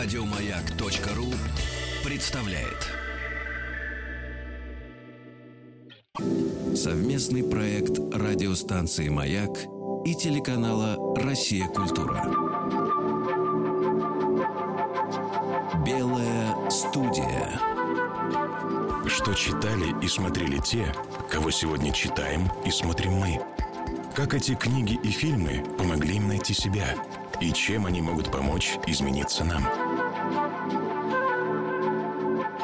Радиомаяк.ру представляет совместный проект радиостанции Маяк и телеканала Россия Культура. Белая студия. Что читали и смотрели те, кого сегодня читаем и смотрим мы. Как эти книги и фильмы помогли им найти себя и чем они могут помочь измениться нам.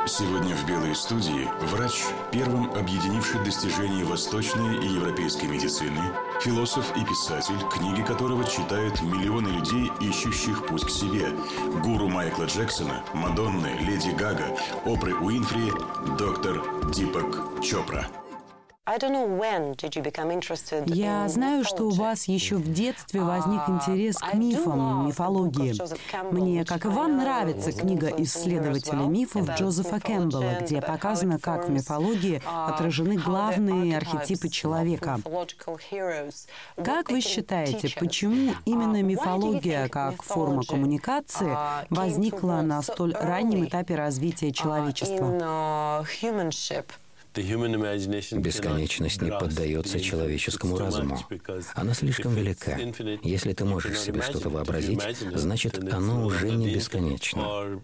Сегодня в «Белой студии» врач, первым объединивший достижения восточной и европейской медицины, философ и писатель, книги которого читают миллионы людей, ищущих путь к себе, гуру Майкла Джексона, Мадонны, Леди Гага, Опры Уинфри, доктор Дипак Чопра – я знаю, что у вас еще в детстве возник uh, интерес к мифам, мифологии. Мне, как и вам, нравится книга исследователя мифов Джозефа Кэмпбелла, где показано, как в мифологии uh, отражены главные архетипы человека. Как вы считаете, почему uh, именно мифология как форма коммуникации возникла на столь раннем этапе развития человечества? Бесконечность не поддается человеческому разуму. Она слишком велика. Если ты можешь себе что-то вообразить, значит, оно уже не бесконечно.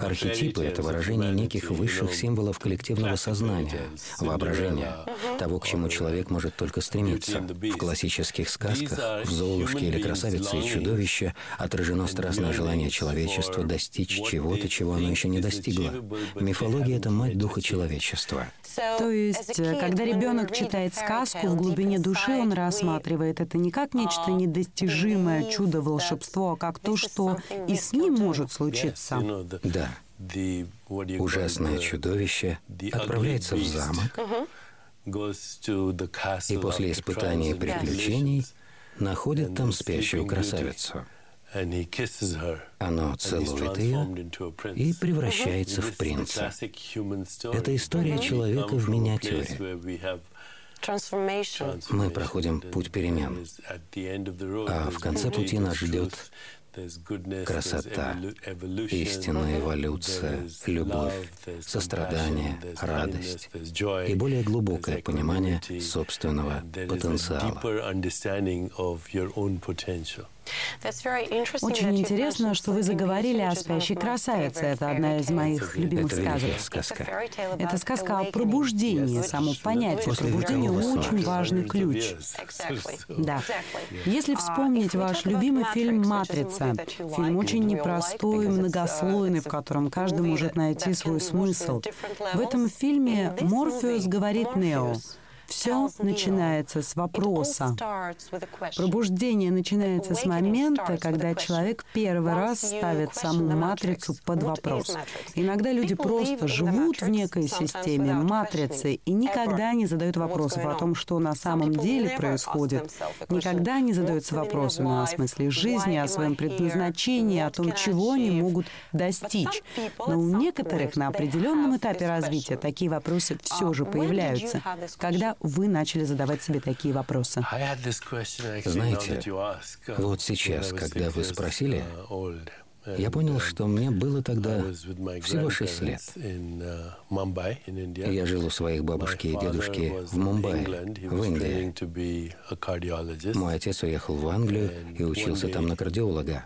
Архетипы — это выражение неких высших символов коллективного сознания, воображения, того, к чему человек может только стремиться. В классических сказках, в «Золушке» или «Красавице и чудовище» отражено страстное желание человечества достичь чего-то, чего оно еще не достигло. Мифология — это мать духа человечества. То есть, когда ребенок читает сказку, в глубине души он рассматривает это не как нечто недостижимое, чудо, волшебство, а как то, что и с ним может случиться. Да. Ужасное чудовище отправляется в замок и после испытаний и приключений находит там спящую красавицу. Оно целует ее и превращается в принца. Это история человека в миниатюре. Мы проходим путь перемен, а в конце пути нас ждет красота, истинная эволюция, любовь, сострадание, радость и более глубокое понимание собственного потенциала. Очень интересно, что вы заговорили о спящей красавице. Это одна из моих любимых Это сказок. сказка. Это сказка о пробуждении. Само понятие пробуждения очень важный ключ. Да. Если вспомнить ваш любимый фильм «Матрица», фильм очень непростой, многослойный, в котором каждый может найти свой смысл. В этом фильме Морфеус говорит Нео, все начинается с вопроса. Пробуждение начинается с момента, когда человек первый раз ставит саму матрицу под вопрос. Иногда люди просто живут в некой системе матрицы и никогда не задают вопросов о том, что на самом деле происходит. Никогда не задаются вопросами о смысле жизни, о своем предназначении, о том, чего они могут достичь. Но у некоторых на определенном этапе развития такие вопросы все же появляются. Когда вы начали задавать себе такие вопросы? Знаете, вот сейчас, когда вы спросили, я понял, что мне было тогда всего шесть лет. Я жил у своих бабушки и дедушки в Мумбаи, в Индии. Мой отец уехал в Англию и учился там на кардиолога.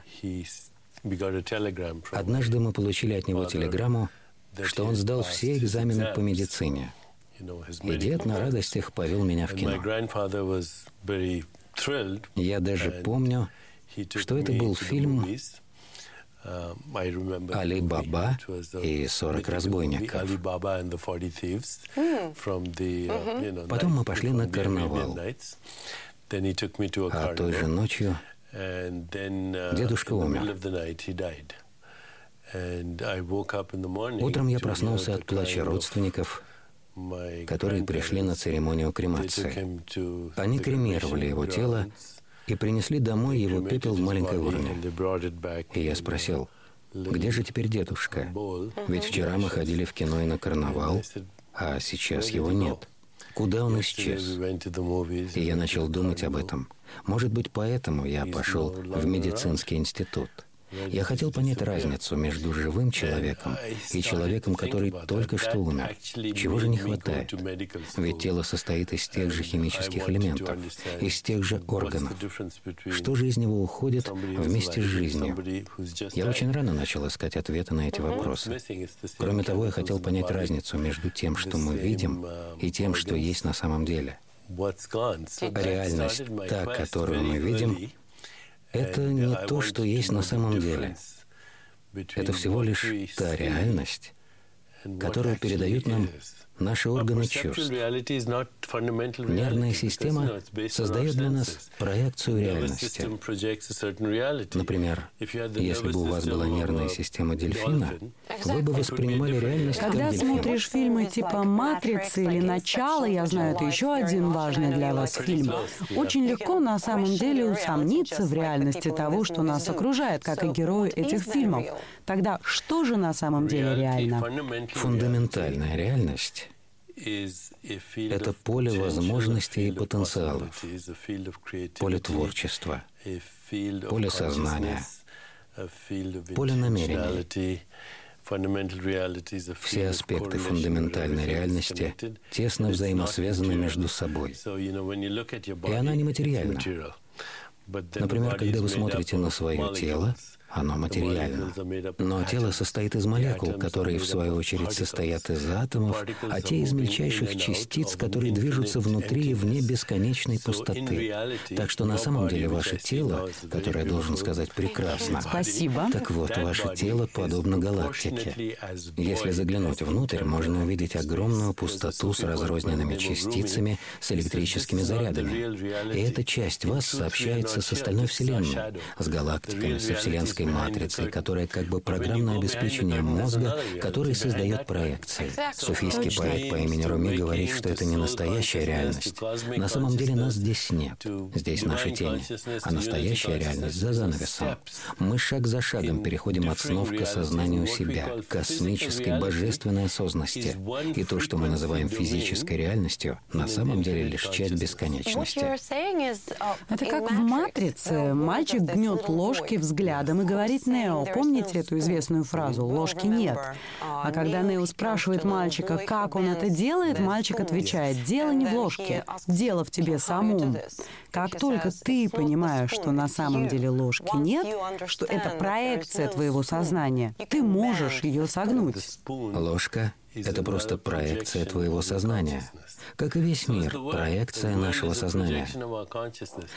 Однажды мы получили от него телеграмму, что он сдал все экзамены по медицине. И дед на радостях повел меня в кино. Я даже помню, что это был фильм Али Баба и 40 разбойников. Потом мы пошли на карнавал. А той же ночью дедушка умер. Утром я проснулся от плача родственников, которые пришли на церемонию кремации. Они кремировали его тело и принесли домой его пепел в маленькой урне. И я спросил, где же теперь дедушка? Ведь вчера мы ходили в кино и на карнавал, а сейчас его нет. Куда он исчез? И я начал думать об этом. Может быть, поэтому я пошел в медицинский институт. Я хотел понять разницу между живым человеком и человеком, который только что умер. Чего же не хватает? Ведь тело состоит из тех же химических элементов, из тех же органов. Что же из него уходит вместе с жизнью? Я очень рано начал искать ответы на эти вопросы. Кроме того, я хотел понять разницу между тем, что мы видим, и тем, что есть на самом деле. Реальность, та, которую мы видим, это не то, что есть на самом деле. Это всего лишь та реальность, которую передают нам наши органы чувств. Нервная система создает для нас проекцию реальности. Например, если бы у вас была нервная система дельфина, вы бы воспринимали реальность Когда как дельфин. смотришь фильмы типа «Матрицы» или «Начало», я знаю, это еще один важный для вас фильм, очень легко на самом деле усомниться в реальности того, что нас окружает, как и герои этих фильмов. Тогда что же на самом деле реально? Фундаментальная реальность это поле возможностей и потенциалов, поле творчества, поле сознания, поле намерений. Все аспекты фундаментальной реальности тесно взаимосвязаны между собой. И она нематериальна. Например, когда вы смотрите на свое тело, оно материально. Но тело состоит из молекул, которые, в свою очередь, состоят из атомов, а те из мельчайших частиц, которые движутся внутри и вне бесконечной пустоты. Так что на самом деле ваше тело, которое, должен сказать, прекрасно. Спасибо. Так вот, ваше тело подобно галактике. Если заглянуть внутрь, можно увидеть огромную пустоту с разрозненными частицами, с электрическими зарядами. И эта часть вас сообщается с остальной Вселенной, с галактиками, со Вселенской матрицей, которая как бы программное обеспечение мозга, который создает проекции. Суфийский поэт по имени Руми говорит, что это не настоящая реальность. На самом деле нас здесь нет. Здесь наши тени. А настоящая реальность за занавесом. Мы шаг за шагом переходим от снов к осознанию себя, к космической божественной осознанности. И то, что мы называем физической реальностью, на самом деле лишь часть бесконечности. Это как в «Матрице». Мальчик гнет ложки взглядом и говорит Нео, помните эту известную фразу «ложки нет». А когда Нео спрашивает мальчика, как он это делает, мальчик отвечает «дело не в ложке, дело в тебе самом». Как только ты понимаешь, что на самом деле ложки нет, что это проекция твоего сознания, ты можешь ее согнуть. Ложка — это просто проекция твоего сознания. Как и весь мир, проекция нашего сознания.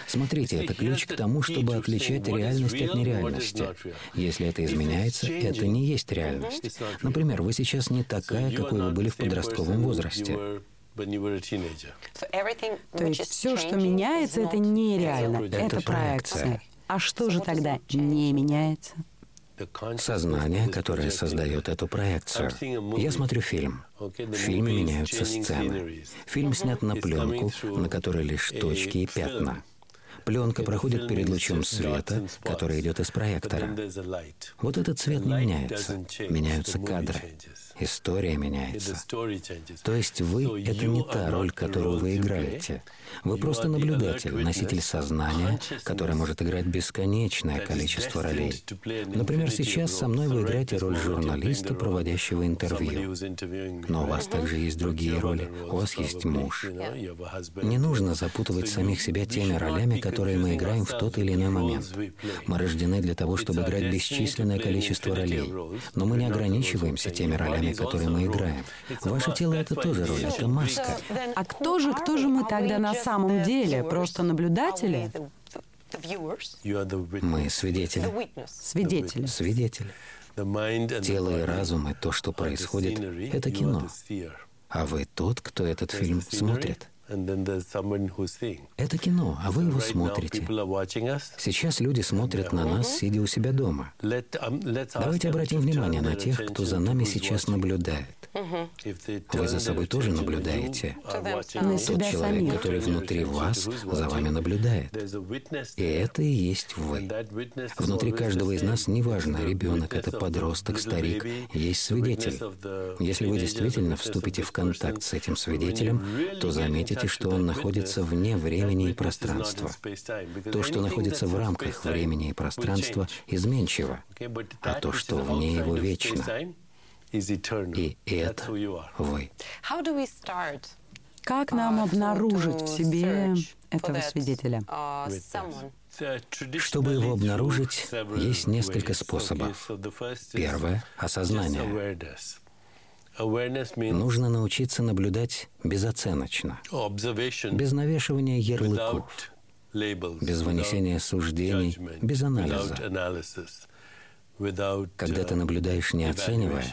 Смотрите, это ключ к тому, чтобы отличать реальность от нереальности. Если это изменяется, это не есть реальность. Например, вы сейчас не такая, какой вы были в подростковом возрасте. То есть все, что меняется, это нереально, это проекция. А что же тогда не меняется? Сознание, которое создает эту проекцию. Я смотрю фильм. В фильме меняются сцены. Фильм снят на пленку, на которой лишь точки и пятна. Пленка проходит перед лучом света, который идет из проектора. Вот этот цвет не меняется. Меняются кадры. История меняется. То есть вы — это не та роль, которую вы играете. Вы просто наблюдатель, носитель сознания, который может играть бесконечное количество ролей. Например, сейчас со мной вы играете роль журналиста, проводящего интервью. Но у вас также есть другие роли. У вас есть муж. Не нужно запутывать самих себя теми ролями, которые мы играем в тот или иной момент. Мы рождены для того, чтобы играть бесчисленное количество ролей. Но мы не ограничиваемся теми ролями, которые мы играем. Ваше тело — это тоже роль, это маска. А кто же, кто же мы тогда на самом деле? Просто наблюдатели? Мы свидетели. Свидетели. Свидетели. Тело и разум и то, что происходит, это кино. А вы тот, кто этот фильм смотрит. Это кино, а вы его смотрите. Сейчас люди смотрят на нас, сидя у себя дома. Давайте обратим внимание на тех, кто за нами сейчас наблюдает. Вы за собой тоже наблюдаете. На Тот себя человек, самих. который внутри вас, за вами наблюдает. И это и есть вы. Внутри каждого из нас, неважно, ребенок, это подросток, старик, есть свидетель. Если вы действительно вступите в контакт с этим свидетелем, то заметите, думаете, что он находится вне времени и пространства. То, что находится в рамках времени и пространства, изменчиво, а то, что вне его вечно. И это вы. Как нам обнаружить в себе этого свидетеля? Чтобы его обнаружить, есть несколько способов. Первое — осознание. Нужно научиться наблюдать безоценочно, без навешивания ярлыков, без вынесения суждений, без анализа. Когда ты наблюдаешь, не оценивая,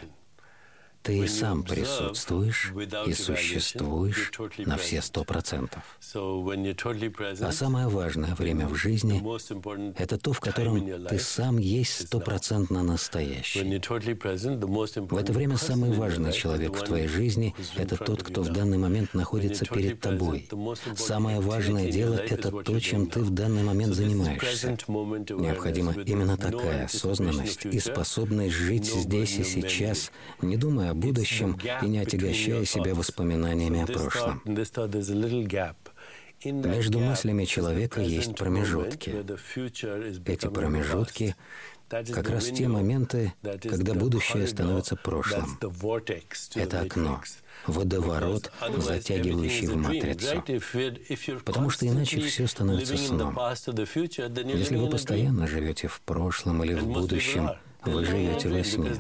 ты сам присутствуешь и существуешь на все сто процентов. А самое важное время в жизни — это то, в котором ты сам есть стопроцентно настоящий. В это время самый важный человек в твоей жизни — это тот, кто в данный момент находится перед тобой. Самое важное дело — это то, чем ты в данный момент занимаешься. Необходима именно такая осознанность и способность жить здесь и сейчас, не думая о будущем и не отягощая себя воспоминаниями о прошлом. Между мыслями человека есть промежутки. Эти промежутки как раз те моменты, когда будущее становится прошлым. Это окно, водоворот, затягивающий в матрицу. Потому что иначе все становится сном. Если вы постоянно живете в прошлом или в будущем, вы живете во сне.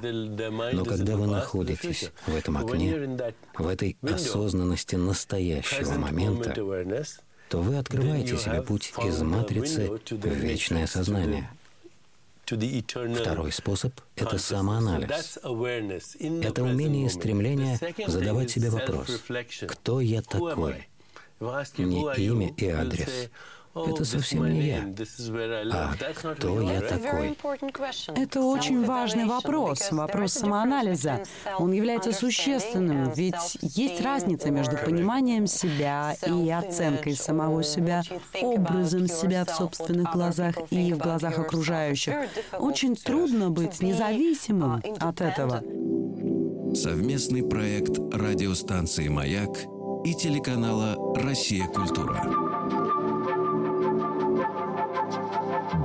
Но когда вы находитесь в этом окне, в этой осознанности настоящего момента, то вы открываете себе путь из матрицы в вечное сознание. Второй способ — это самоанализ. Это умение и стремление задавать себе вопрос, кто я такой? Не имя и адрес, это совсем не я. А кто я такой? Это очень важный вопрос, вопрос самоанализа. Он является существенным, ведь есть разница между пониманием себя и оценкой самого себя, образом себя в собственных глазах и в глазах окружающих. Очень трудно быть независимым от этого. Совместный проект радиостанции «Маяк» и телеканала «Россия. Культура».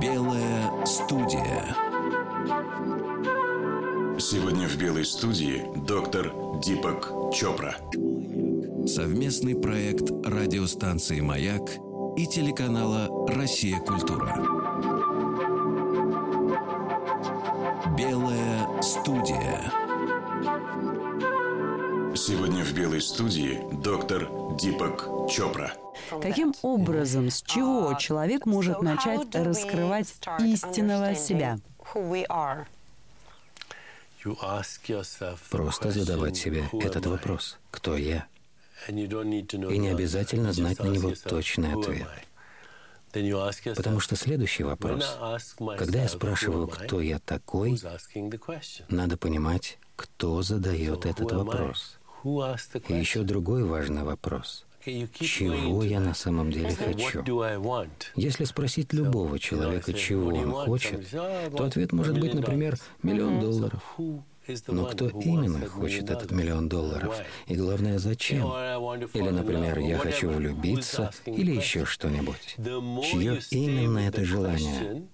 Белая студия. Сегодня в Белой студии доктор Дипак Чопра. Совместный проект радиостанции «Маяк» и телеканала «Россия. Культура». Белая студия. Сегодня в Белой студии доктор Дипак Чопра. Каким образом, с чего человек может начать раскрывать истинного себя? Просто задавать себе этот вопрос. «Кто я?» И не обязательно знать на него точный ответ. Потому что следующий вопрос, когда я спрашиваю, кто я такой, надо понимать, кто задает этот вопрос. И еще другой важный вопрос. Чего я на самом деле хочу? Если спросить любого человека, чего он хочет, то ответ может быть, например, миллион долларов. Но кто именно хочет этот миллион долларов? И главное, зачем? Или, например, я хочу влюбиться, или еще что-нибудь. Чье именно это желание?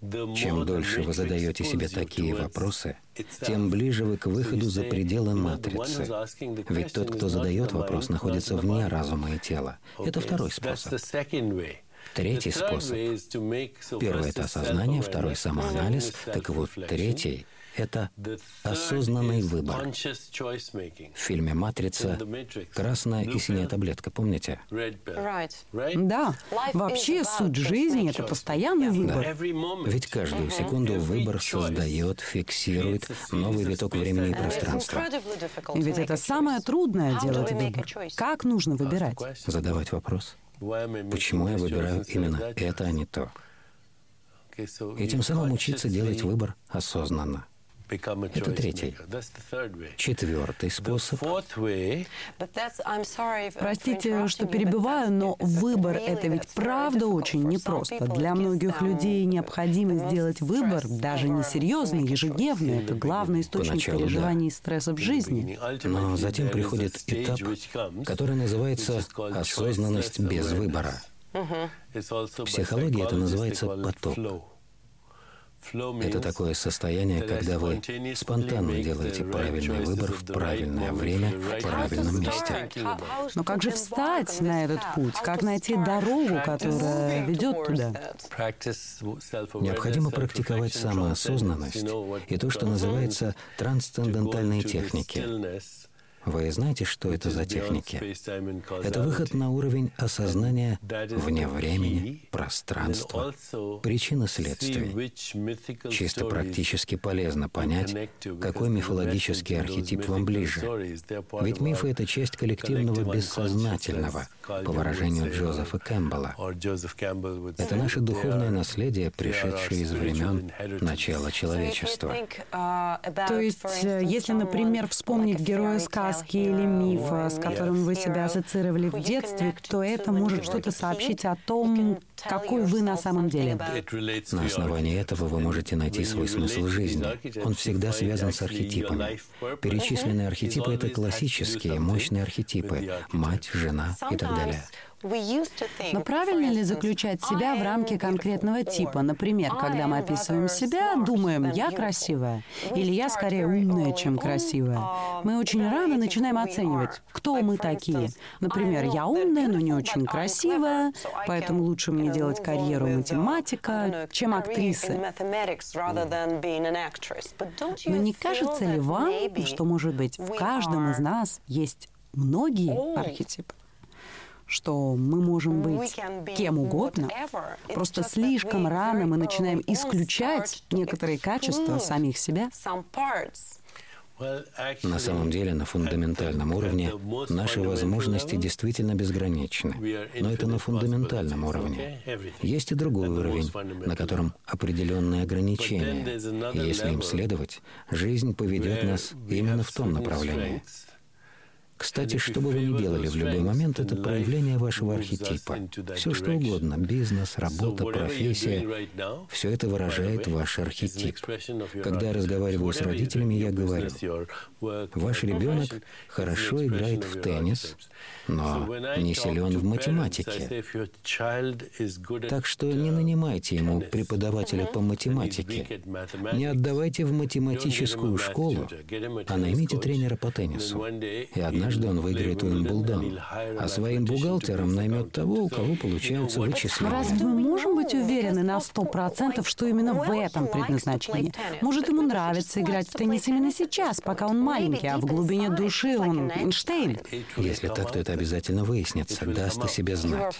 Чем дольше вы задаете себе такие вопросы, тем ближе вы к выходу за пределы матрицы. Ведь тот, кто задает вопрос, находится вне разума и тела. Это второй способ. Третий способ. Первый — это осознание, второй — самоанализ. Так вот, третий это осознанный выбор. В фильме «Матрица» красная и синяя таблетка, помните? Да. Вообще суть жизни — это постоянный выбор. Ведь каждую секунду выбор создает, фиксирует новый виток времени и пространства. И ведь это самое трудное — делать выбор. Как нужно выбирать? Задавать вопрос. Почему я выбираю именно это, а не то? И тем самым учиться делать выбор осознанно. Это третий. Четвертый способ. Простите, что перебиваю, но выбор — это ведь правда очень непросто. Для многих людей необходимо сделать выбор, даже несерьезный, ежедневный. Это главный источник Поначалу, переживаний и стресса в жизни. Но затем приходит этап, который называется осознанность без выбора. В психологии это называется поток. Это такое состояние, когда вы спонтанно делаете правильный выбор в правильное время, в правильном месте. Но как же встать на этот путь? Как найти дорогу, которая ведет туда? Необходимо практиковать самоосознанность и то, что называется трансцендентальные техники. Вы знаете, что это за техники? Это выход на уровень осознания вне времени, пространства, причины следствий. Чисто практически полезно понять, какой мифологический архетип вам ближе. Ведь мифы — это часть коллективного бессознательного, по выражению Джозефа Кэмпбелла. Это наше духовное наследие, пришедшее из времен начала человечества. То есть, э, если, например, вспомнить героя сказки, сказки или мифа, с которым вы себя ассоциировали в детстве, то это может что-то сообщить о том, какой вы на самом деле. На основании этого вы можете найти свой смысл жизни. Он всегда связан с архетипами. Перечисленные архетипы — это классические, мощные архетипы — мать, жена и так далее. Но правильно ли заключать себя в рамки конкретного типа? Например, когда мы описываем себя, думаем «я красивая» или «я скорее умная, чем красивая». Мы очень рано начинаем оценивать, кто мы такие. Например, «я умная, но не очень красивая, поэтому лучше мне делать карьеру математика, чем актрисы». Но не кажется ли вам, что, может быть, в каждом из нас есть многие архетипы? Что мы можем быть кем угодно, просто слишком рано мы начинаем исключать некоторые качества самих себя. На самом деле, на фундаментальном уровне наши возможности действительно безграничны. Но это на фундаментальном уровне. Есть и другой уровень, на котором определенные ограничения. И если им следовать, жизнь поведет нас именно в том направлении. Кстати, что бы вы ни делали в любой момент, это проявление вашего архетипа. Все что угодно, бизнес, работа, профессия, все это выражает ваш архетип. Когда я разговариваю с родителями, я говорю, ваш ребенок хорошо играет в теннис, но не силен в математике. Так что не нанимайте ему преподавателя по математике. Не отдавайте в математическую школу, а наймите тренера по теннису. И одна Однажды он выиграет Уимблдон, а своим бухгалтером наймет того, у кого получаются вычисления. Разве мы можем быть уверены на сто процентов, что именно в этом предназначении? Может, ему нравится играть в теннис именно сейчас, пока он маленький, а в глубине души он Эйнштейн? Если так, то это обязательно выяснится, даст о себе знать.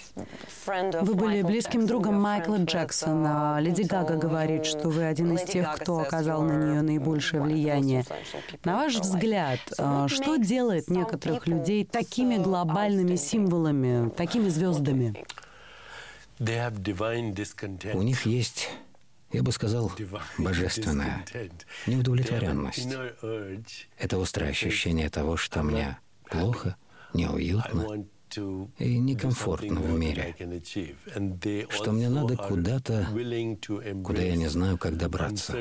Вы были близким другом Майкла Джексона. Леди Гага говорит, что вы один из тех, кто оказал на нее наибольшее влияние. На ваш взгляд, а, что делает некоторые некоторых людей такими глобальными символами, такими звездами? У них есть, я бы сказал, божественная неудовлетворенность. Это острое ощущение того, что мне плохо, неуютно и некомфортно в мире, что мне надо куда-то, куда я не знаю, как добраться.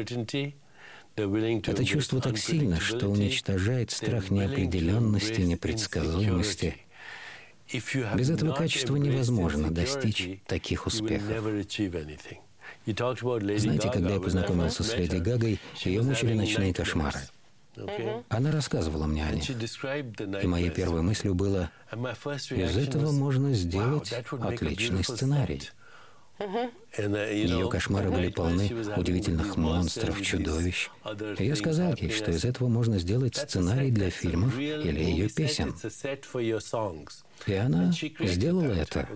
Это чувство так сильно, что уничтожает страх неопределенности, непредсказуемости. Без этого качества невозможно достичь таких успехов. Знаете, когда я познакомился с Леди Гагой, ее мучили ночные кошмары. Она рассказывала мне о них. И моей первой мыслью было, из этого можно сделать отличный сценарий. Ее кошмары были полны удивительных монстров, чудовищ. И я сказал ей, что из этого можно сделать сценарий для фильмов или ее песен. И она сделала это.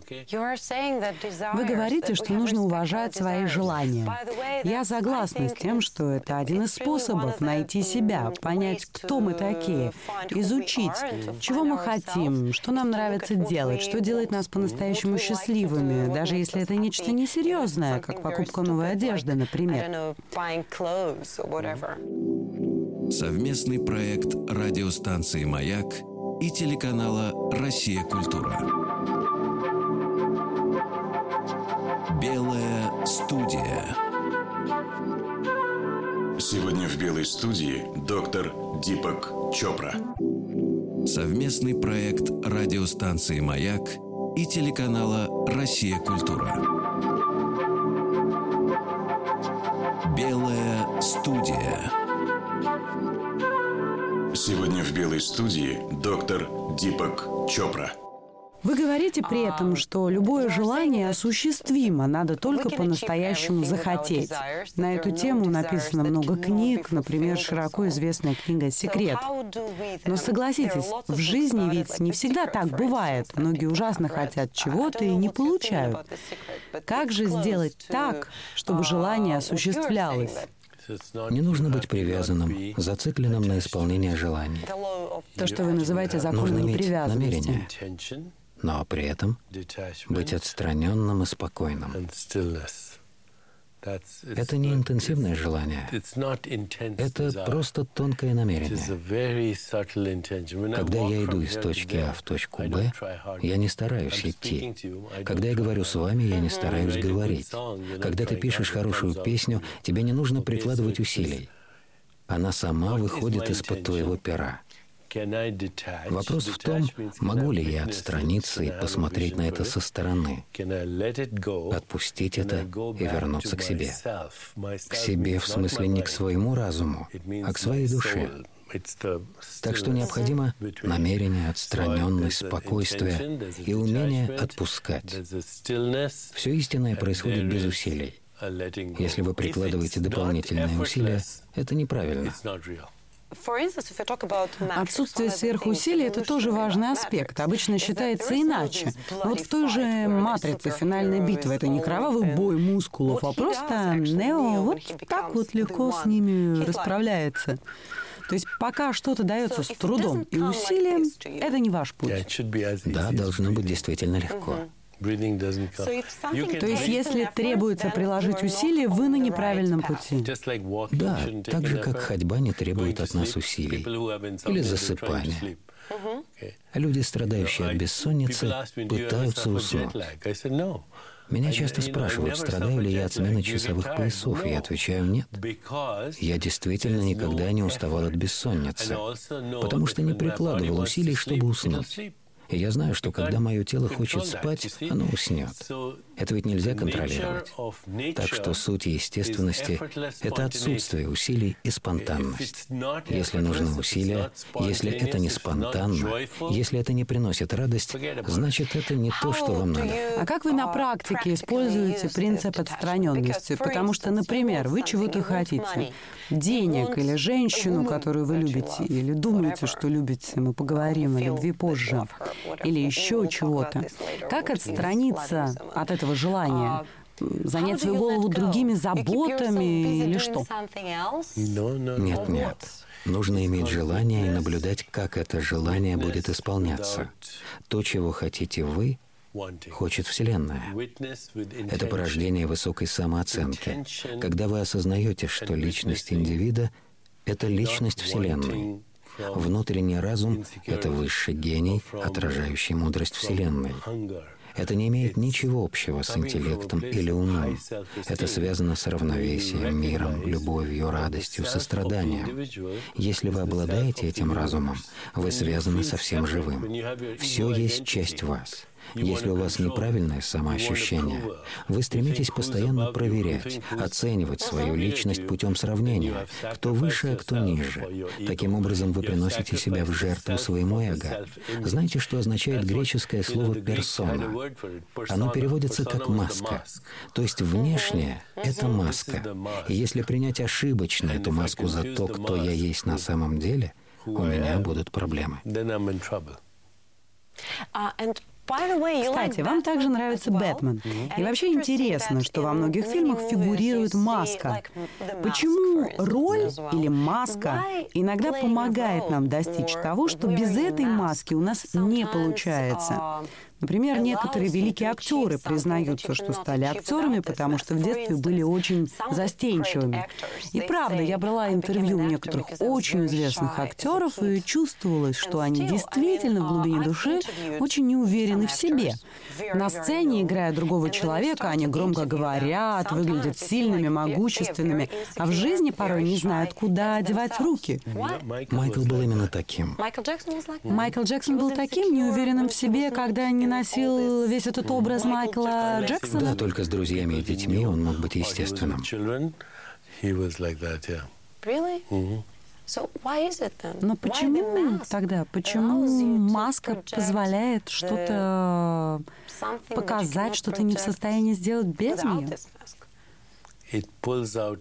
Вы говорите, что нужно уважать свои желания. Я согласна с тем, что это один из способов найти себя, понять, кто мы такие, изучить, чего мы хотим, что нам нравится делать, что делает нас по-настоящему счастливыми, даже если это нечто несерьезное, как покупка новой одежды, например. Совместный проект радиостанции «Маяк» и телеканала «Россия. Культура». Белая студия. Сегодня в «Белой студии» доктор Дипак Чопра. Совместный проект радиостанции «Маяк» и телеканала «Россия. Культура». Сегодня в «Белой студии» доктор Дипак Чопра. Вы говорите при этом, что любое желание осуществимо, надо только по-настоящему захотеть. На эту тему написано много книг, например, широко известная книга «Секрет». Но согласитесь, в жизни ведь не всегда так бывает. Многие ужасно хотят чего-то и не получают. Как же сделать так, чтобы желание осуществлялось? Не нужно быть привязанным, зацикленным на исполнение желаний. То, что вы называете законом непривязанности. намерение, но при этом быть отстраненным и спокойным. Это не интенсивное желание, это просто тонкое намерение. Когда я иду из точки А в точку Б, я не стараюсь идти. Когда я говорю с вами, я не стараюсь говорить. Когда ты пишешь хорошую песню, тебе не нужно прикладывать усилий. Она сама выходит из-под твоего пера. Вопрос в том, могу ли я отстраниться и посмотреть на это со стороны, отпустить это и вернуться к себе. К себе в смысле не к своему разуму, а к своей душе. Так что необходимо намерение, отстраненность, спокойствие и умение отпускать. Все истинное происходит без усилий. Если вы прикладываете дополнительные усилия, это неправильно. Отсутствие сверхусилий – это тоже важный аспект. Обычно считается иначе. Но вот в той же «Матрице» финальной битвы это не кровавый бой мускулов, а просто Нео вот так вот легко с ними расправляется. То есть пока что-то дается с трудом и усилием, это не ваш путь. Да, должно быть действительно легко. То есть если требуется приложить усилия, вы на неправильном пути. Да, так же, как ходьба не требует от нас усилий. Или засыпание. Люди, страдающие от бессонницы, пытаются уснуть. Меня часто спрашивают, страдаю ли я от смены часовых поясов, и я отвечаю нет. Я действительно никогда не уставал от бессонницы, потому что не прикладывал усилий, чтобы уснуть. Я знаю, что когда мое тело хочет спать, оно уснет. Это ведь нельзя контролировать. Так что суть естественности — это отсутствие усилий и спонтанность. Если нужны усилия, если это не спонтанно, если это не приносит радость, значит, это не то, что вам надо. А как вы на практике используете принцип отстраненности? Потому что, например, вы чего-то хотите. Денег или женщину, которую вы любите, или думаете, что любите, мы поговорим о любви позже, или еще чего-то. Как отстраниться от этого желания? Занять свою голову другими заботами или что? Нет, нет. Нужно иметь желание и наблюдать, как это желание будет исполняться. То, чего хотите вы, хочет Вселенная. Это порождение высокой самооценки, когда вы осознаете, что личность индивида — это личность Вселенной. Внутренний разум — это высший гений, отражающий мудрость Вселенной. Это не имеет ничего общего с интеллектом или умом. Это связано с равновесием, миром, любовью, радостью, состраданием. Если вы обладаете этим разумом, вы связаны со всем живым. Все есть часть вас. Если у вас неправильное самоощущение, вы стремитесь постоянно проверять, оценивать свою личность путем сравнения, кто выше, а кто ниже. Таким образом, вы приносите себя в жертву своему эго. Знаете, что означает греческое слово «персона»? Оно переводится как «маска». То есть внешнее — это маска. И если принять ошибочно эту маску за то, кто я есть на самом деле, у меня будут проблемы. Кстати, вам также нравится Бэтмен. И вообще интересно, что во многих фильмах фигурирует маска. Почему роль или маска иногда помогает нам достичь того, что без этой маски у нас не получается? Например, некоторые великие актеры признаются, что стали актерами, потому что в детстве были очень застенчивыми. И правда, я брала интервью у некоторых очень известных актеров и чувствовалось, что они действительно в глубине души очень неуверены в себе. На сцене, играя другого человека, они громко говорят, выглядят сильными, могущественными, а в жизни порой не знают, куда девать руки. Майкл был именно таким. Майкл Джексон был таким неуверенным в себе, когда не носил весь этот образ Майкла Джексона? Да, только с друзьями и детьми он мог быть естественным. Но почему тогда, почему маска позволяет что-то показать, что ты не в состоянии сделать без нее?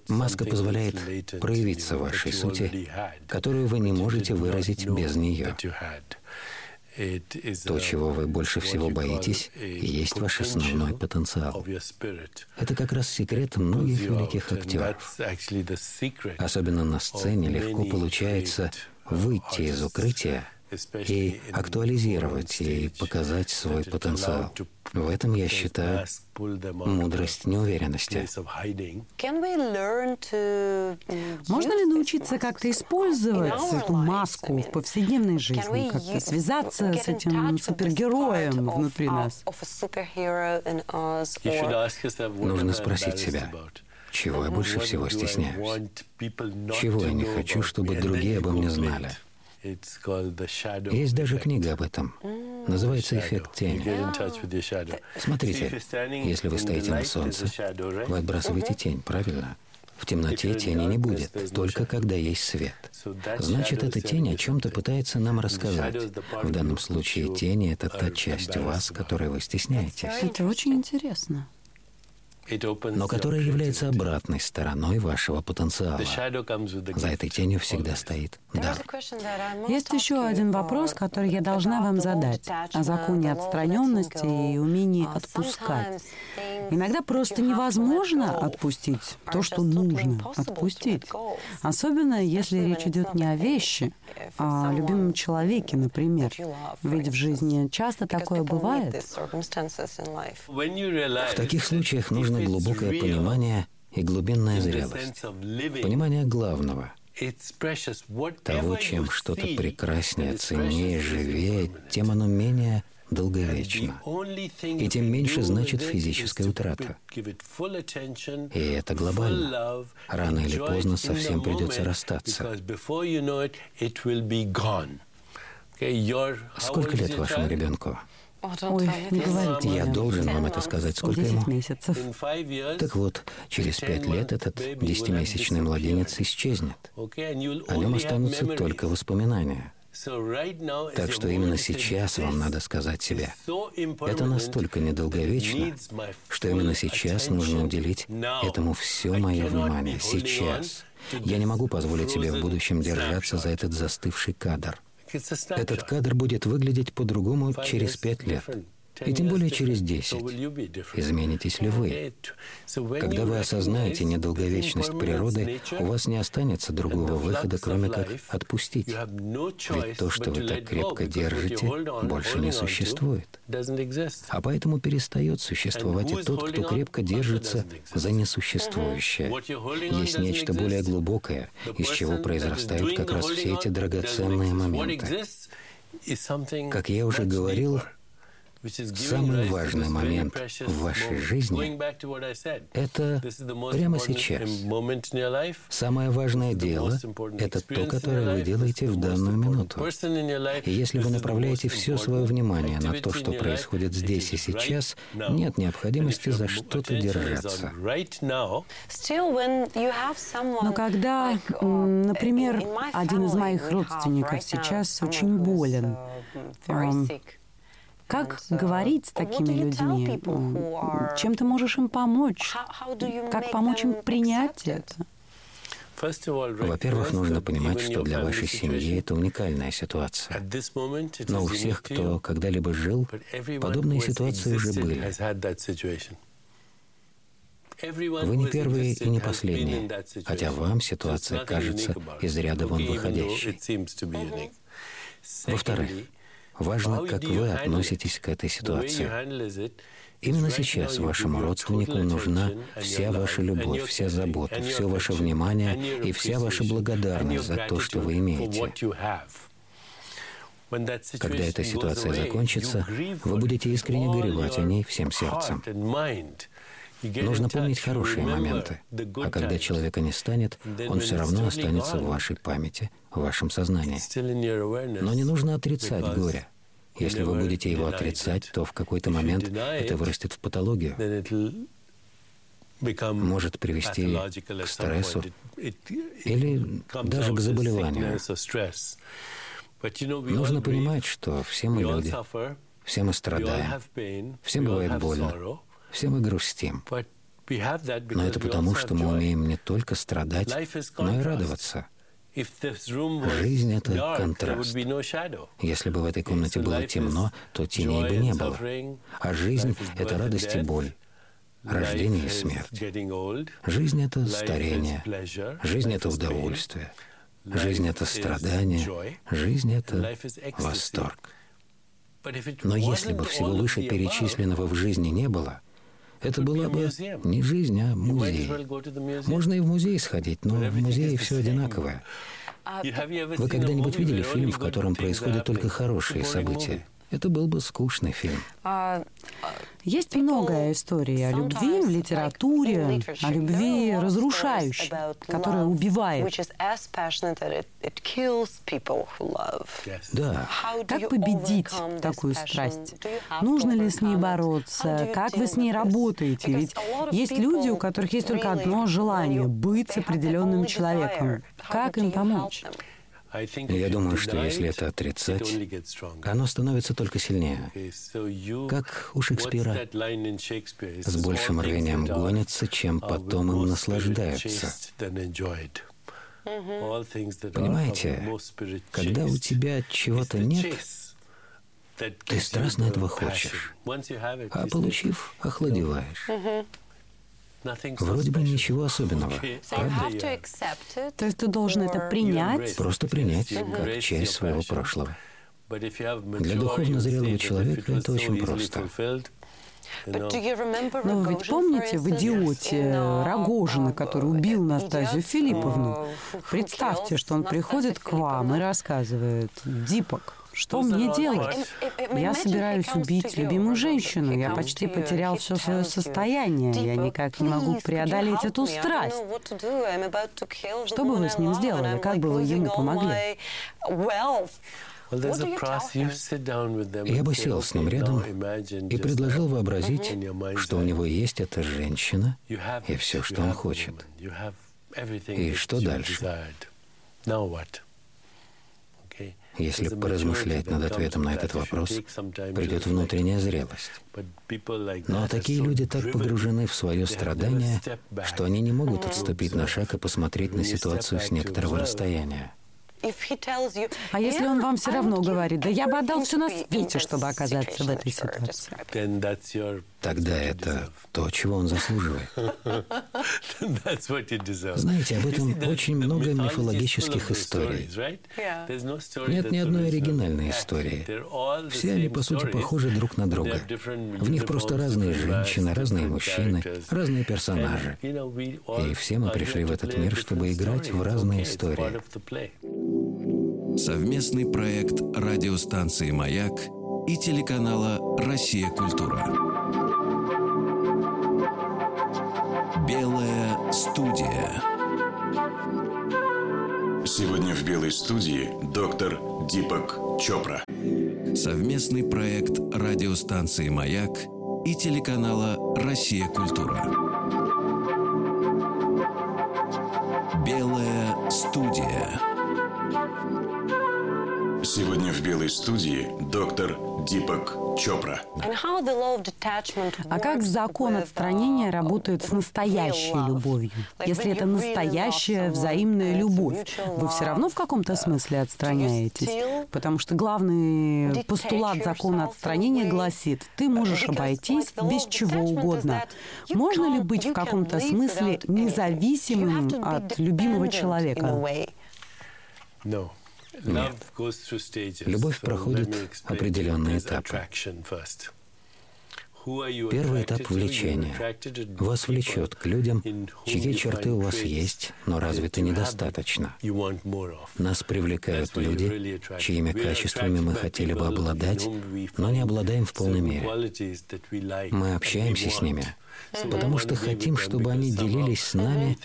Маска позволяет проявиться вашей сути, которую вы не можете выразить без нее. То, чего вы больше всего боитесь, есть ваш основной потенциал. Это как раз секрет многих великих актеров. Особенно на сцене легко получается выйти из укрытия и актуализировать и показать свой потенциал. В этом, я считаю, мудрость неуверенности. Можно ли научиться как-то использовать эту маску в повседневной жизни, как-то связаться с этим супергероем внутри нас? Нужно спросить себя, чего я больше всего стесняюсь? Чего я не хочу, чтобы другие обо мне знали? Есть даже книга об этом. Называется «Эффект тени». Смотрите, если вы стоите на солнце, вы отбрасываете тень, правильно? В темноте тени не будет, только когда есть свет. Значит, эта тень о чем-то пытается нам рассказать. В данном случае тени — это та часть вас, которой вы стесняетесь. Это очень интересно но которая является обратной стороной вашего потенциала. За этой тенью всегда стоит дар. Есть еще один вопрос, который я должна вам задать о законе отстраненности и умении отпускать. Иногда просто невозможно отпустить то, что нужно отпустить. Особенно, если речь идет не о вещи, а о любимом человеке, например. Ведь в жизни часто такое бывает. В таких случаях нужно глубокое понимание и глубинная зрелость. Понимание главного — того, чем что-то прекраснее, ценнее, живее, тем оно менее долговечно. И тем меньше значит физическая утрата. И это глобально. Рано или поздно совсем придется расстаться. Сколько лет вашему ребенку? Ой, не говорите. Я должен вам это сказать. Сколько ему? месяцев. Так вот, через пять лет этот десятимесячный младенец исчезнет. О нем останутся только воспоминания. Так что именно сейчас вам надо сказать себе, это настолько недолговечно, что именно сейчас нужно уделить этому все мое внимание. Сейчас. Я не могу позволить себе в будущем держаться за этот застывший кадр. Этот кадр будет выглядеть по-другому через пять лет. И тем более через десять. Изменитесь ли вы? Когда вы осознаете недолговечность природы, у вас не останется другого выхода, кроме как отпустить. Ведь то, что вы так крепко держите, больше не существует. А поэтому перестает существовать и тот, кто крепко держится за несуществующее. Есть нечто более глубокое, из чего произрастают как раз все эти драгоценные моменты. Как я уже говорил, Самый важный момент в вашей жизни — это прямо сейчас. Самое важное дело — это то, которое вы делаете в данную минуту. И если вы направляете все свое внимание на то, что происходит здесь и сейчас, нет необходимости за что-то держаться. Но когда, например, один из моих родственников сейчас очень болен, как говорить с такими людьми? Чем ты можешь им помочь? Как помочь им принять это? Во-первых, нужно понимать, что для вашей семьи это уникальная ситуация. Но у всех, кто когда-либо жил, подобные ситуации уже были. Вы не первые и не последние, хотя вам ситуация кажется из ряда вон выходящей. Во-вторых, Важно, как вы относитесь к этой ситуации. Именно сейчас вашему родственнику нужна вся ваша любовь, вся забота, все ваше внимание и вся ваша благодарность за то, что вы имеете. Когда эта ситуация закончится, вы будете искренне горевать о ней всем сердцем. Нужно помнить хорошие моменты, а когда человека не станет, он все равно останется в вашей памяти, в вашем сознании. Но не нужно отрицать горе. Если вы будете его отрицать, то в какой-то момент это вырастет в патологию, может привести к стрессу или даже к заболеванию. Нужно понимать, что все мы люди, все мы страдаем, всем бывает больно, все мы грустим. Но это потому, что мы умеем не только страдать, но и радоваться. Жизнь — это контраст. Если бы в этой комнате было темно, то теней бы не было. А жизнь — это радость и боль, рождение и смерть. Жизнь — это старение, жизнь — это удовольствие, жизнь — это страдание, жизнь — это восторг. Но если бы всего выше перечисленного в жизни не было — это была бы не жизнь, а музей. Можно и в музей сходить, но в музее все одинаковое. Вы когда-нибудь видели фильм, в котором происходят только хорошие события? Это был бы скучный фильм. А, есть много историй о любви в литературе, о любви разрушающей, которая убивает. Да. Как победить такую страсть? Нужно ли с ней бороться? Как вы с ней работаете? Ведь есть люди, у которых есть только одно желание — быть с определенным человеком. Как им помочь? Я думаю, что если это отрицать, оно становится только сильнее. Как у Шекспира. С большим рвением гонятся, чем потом им наслаждаются. Понимаете, когда у тебя чего-то нет, ты страстно этого хочешь, а получив, охладеваешь. Вроде бы ничего особенного, правда? То есть ты должен это принять? Просто принять, как часть своего прошлого. Для духовно зрелого человека это очень просто. Но вы ведь помните в «Идиоте» Рогожина, который убил Настасью Филипповну? Представьте, что он приходит к вам и рассказывает «Дипок, что мне делать? Я собираюсь убить любимую женщину. Я почти потерял все свое состояние. Я никак не могу преодолеть эту страсть. Что бы вы с ним сделали? Как бы вы ему помогли? Я бы сел с ним рядом и предложил вообразить, что у него есть эта женщина и все, что он хочет. И что дальше? Если поразмышлять над ответом на этот вопрос, придет внутренняя зрелость. Но такие люди так погружены в свое страдание, что они не могут отступить на шаг и посмотреть на ситуацию с некоторого расстояния. А если он вам все равно говорит, да я бы отдал все на свете, чтобы оказаться в этой ситуации? Тогда это то, чего он заслуживает. Знаете, об этом очень много мифологических историй. Нет ни одной оригинальной истории. Все они, по сути, похожи друг на друга. В них просто разные женщины, разные мужчины, разные персонажи. И все мы пришли в этот мир, чтобы играть в разные истории. Совместный проект радиостанции «Маяк» и телеканала «Россия. Культура». Белая студия. Сегодня в Белой студии доктор Дипак Чопра. Совместный проект радиостанции «Маяк» и телеканала «Россия. Культура». Белой студии доктор Дипак Чопра. А как закон отстранения работает с настоящей любовью? Если это настоящая взаимная любовь, вы все равно в каком-то смысле отстраняетесь? Потому что главный постулат закона отстранения гласит, ты можешь обойтись без чего угодно. Можно ли быть в каком-то смысле независимым от любимого человека? Нет. Любовь проходит определенные этапы. Первый этап влечения. Вас влечет к людям, чьи черты у вас есть, но развиты недостаточно. Нас привлекают люди, чьими качествами мы хотели бы обладать, но не обладаем в полной мере. Мы общаемся с ними, потому что хотим, чтобы они делились с нами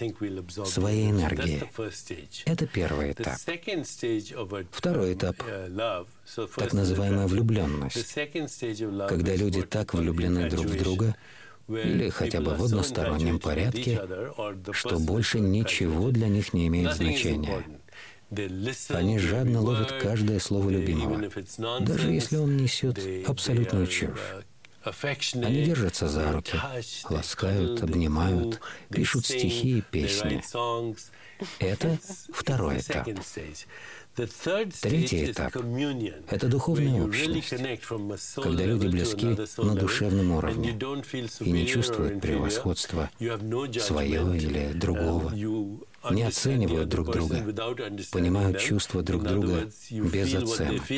своей энергией. Это первый этап. Второй этап — так называемая влюбленность, когда люди так влюблены друг в друга, или хотя бы в одностороннем порядке, что больше ничего для них не имеет значения. Они жадно ловят каждое слово любимого, даже если он несет абсолютную чушь. Они держатся за руки, ласкают, обнимают, пишут стихи и песни. Это второй этап. Третий этап — это духовная общность, когда люди близки на душевном уровне и не чувствуют превосходства свое или другого, не оценивают друг друга, понимают чувства друг друга без оценок.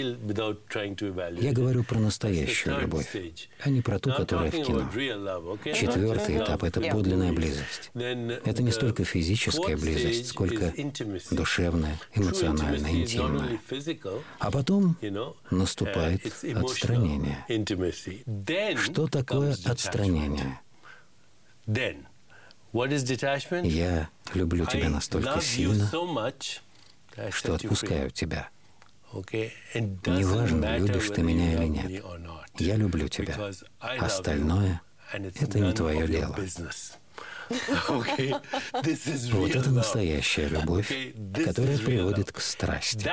Я говорю про настоящую любовь, а не про ту, которая в кино. Четвертый этап — это подлинная близость. Это не столько физическая близость, сколько душевная, эмоциональная, интимная. А потом наступает отстранение. Что такое отстранение? Я люблю тебя настолько сильно, что отпускаю тебя. Неважно, любишь ты меня или нет. Я люблю тебя. Остальное — это не твое дело. Вот это настоящая любовь, которая приводит к страсти.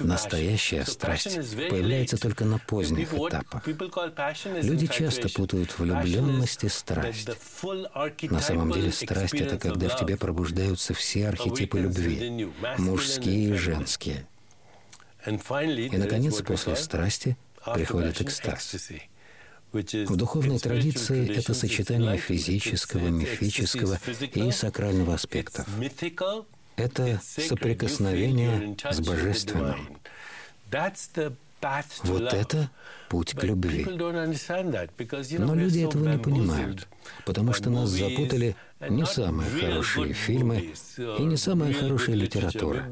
Настоящая страсть появляется только на поздних этапах. Люди часто путают влюбленность и страсть. На самом деле страсть — это когда в тебе пробуждаются все архетипы любви, мужские и женские. И, наконец, после страсти приходит экстаз. В духовной традиции это сочетание физического, мифического и сакрального аспектов. Это соприкосновение с божественным. Вот это путь к любви. Но люди этого не понимают, потому что нас запутали не самые хорошие фильмы и не самая хорошая литература,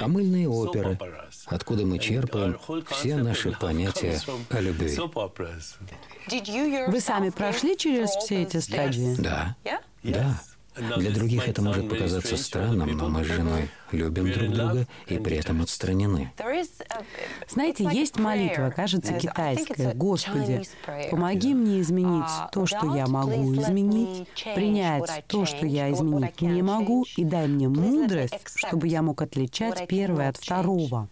а мыльные оперы, откуда мы черпаем все наши понятия о любви. Вы сами прошли через все эти стадии? Да, да. Для других это может показаться странным, но мы с женой любим друг друга и при этом отстранены. Знаете, есть молитва, кажется, китайская. Господи, помоги мне изменить то, что я могу изменить, принять то, что я изменить не могу, и дай мне мудрость, чтобы я мог отличать первое от второго.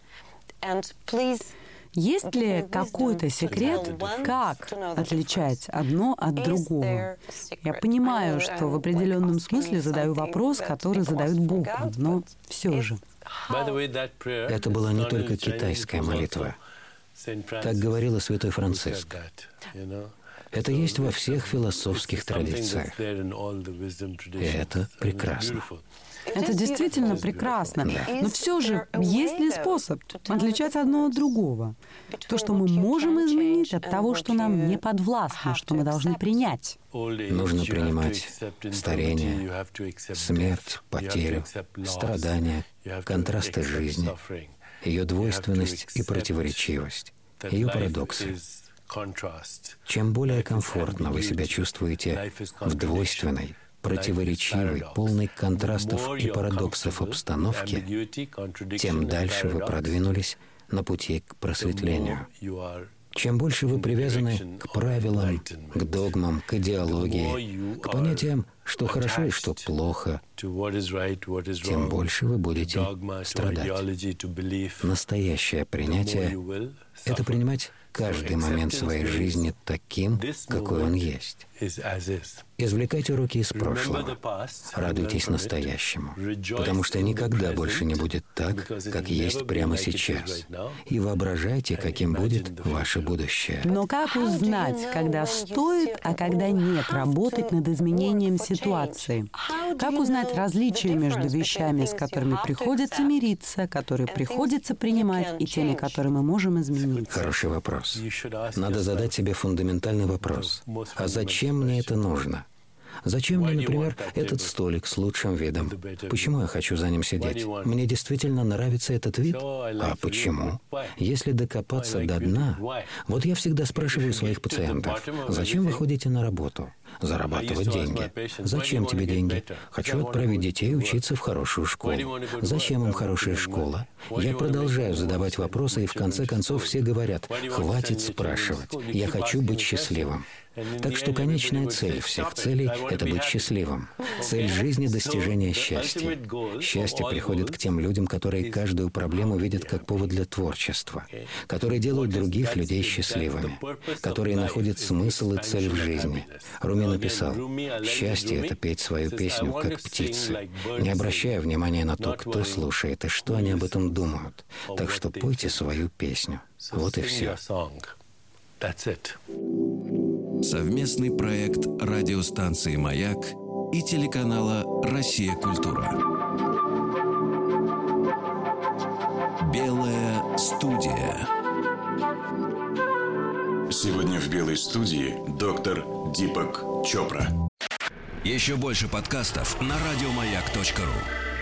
Есть ли какой-то секрет, как отличать одно от другого? Я понимаю, что в определенном смысле задаю вопрос, который задают буквы, но все же. Это была не только китайская молитва. Так говорила святой Франциск. Это есть во всех философских традициях. И это прекрасно. Это действительно прекрасно. Но все же, есть ли способ отличать одно от другого? То, что мы можем изменить от того, что нам не подвластно, что мы должны принять. Нужно принимать старение, смерть, потерю, страдания, контрасты жизни, ее двойственность и противоречивость, ее парадоксы. Чем более комфортно вы себя чувствуете в двойственной, противоречивой, полной контрастов и парадоксов обстановке, тем дальше вы продвинулись на пути к просветлению. Чем больше вы привязаны к правилам, к догмам, к идеологии, к понятиям, что хорошо и что плохо, тем больше вы будете страдать. Настоящее принятие — это принимать каждый момент своей жизни таким, какой он есть. Извлекайте уроки из прошлого. Радуйтесь настоящему, потому что никогда больше не будет так, как есть прямо сейчас. И воображайте, каким будет ваше будущее. Но как узнать, когда стоит, а когда нет работать над изменением ситуации? Как узнать различия между вещами, с которыми приходится мириться, которые приходится принимать, и теми, которые мы можем изменить? Хороший вопрос. Надо задать себе фундаментальный вопрос. А зачем мне это нужно? Зачем мне, например, этот столик с лучшим видом? Почему я хочу за ним сидеть? Мне действительно нравится этот вид? А почему? Если докопаться до дна, вот я всегда спрашиваю своих пациентов, зачем вы ходите на работу? Зарабатывать деньги. Зачем тебе деньги? Хочу отправить детей учиться в хорошую школу. Зачем им хорошая школа? Я продолжаю задавать вопросы, и в конце концов все говорят, хватит спрашивать, я хочу быть счастливым. Так что конечная цель всех целей — это быть счастливым. Цель жизни — достижение счастья. Счастье приходит к тем людям, которые каждую проблему видят как повод для творчества, которые делают других людей счастливыми, которые находят смысл и цель в жизни. Руми написал, «Счастье — это петь свою песню, как птицы, не обращая внимания на то, кто слушает и что они об этом думают. Так что пойте свою песню. Вот и все». Совместный проект радиостанции «Маяк» и телеканала «Россия. Культура». Белая студия. Сегодня в «Белой студии» доктор Дипак Чопра. Еще больше подкастов на радиомаяк.ру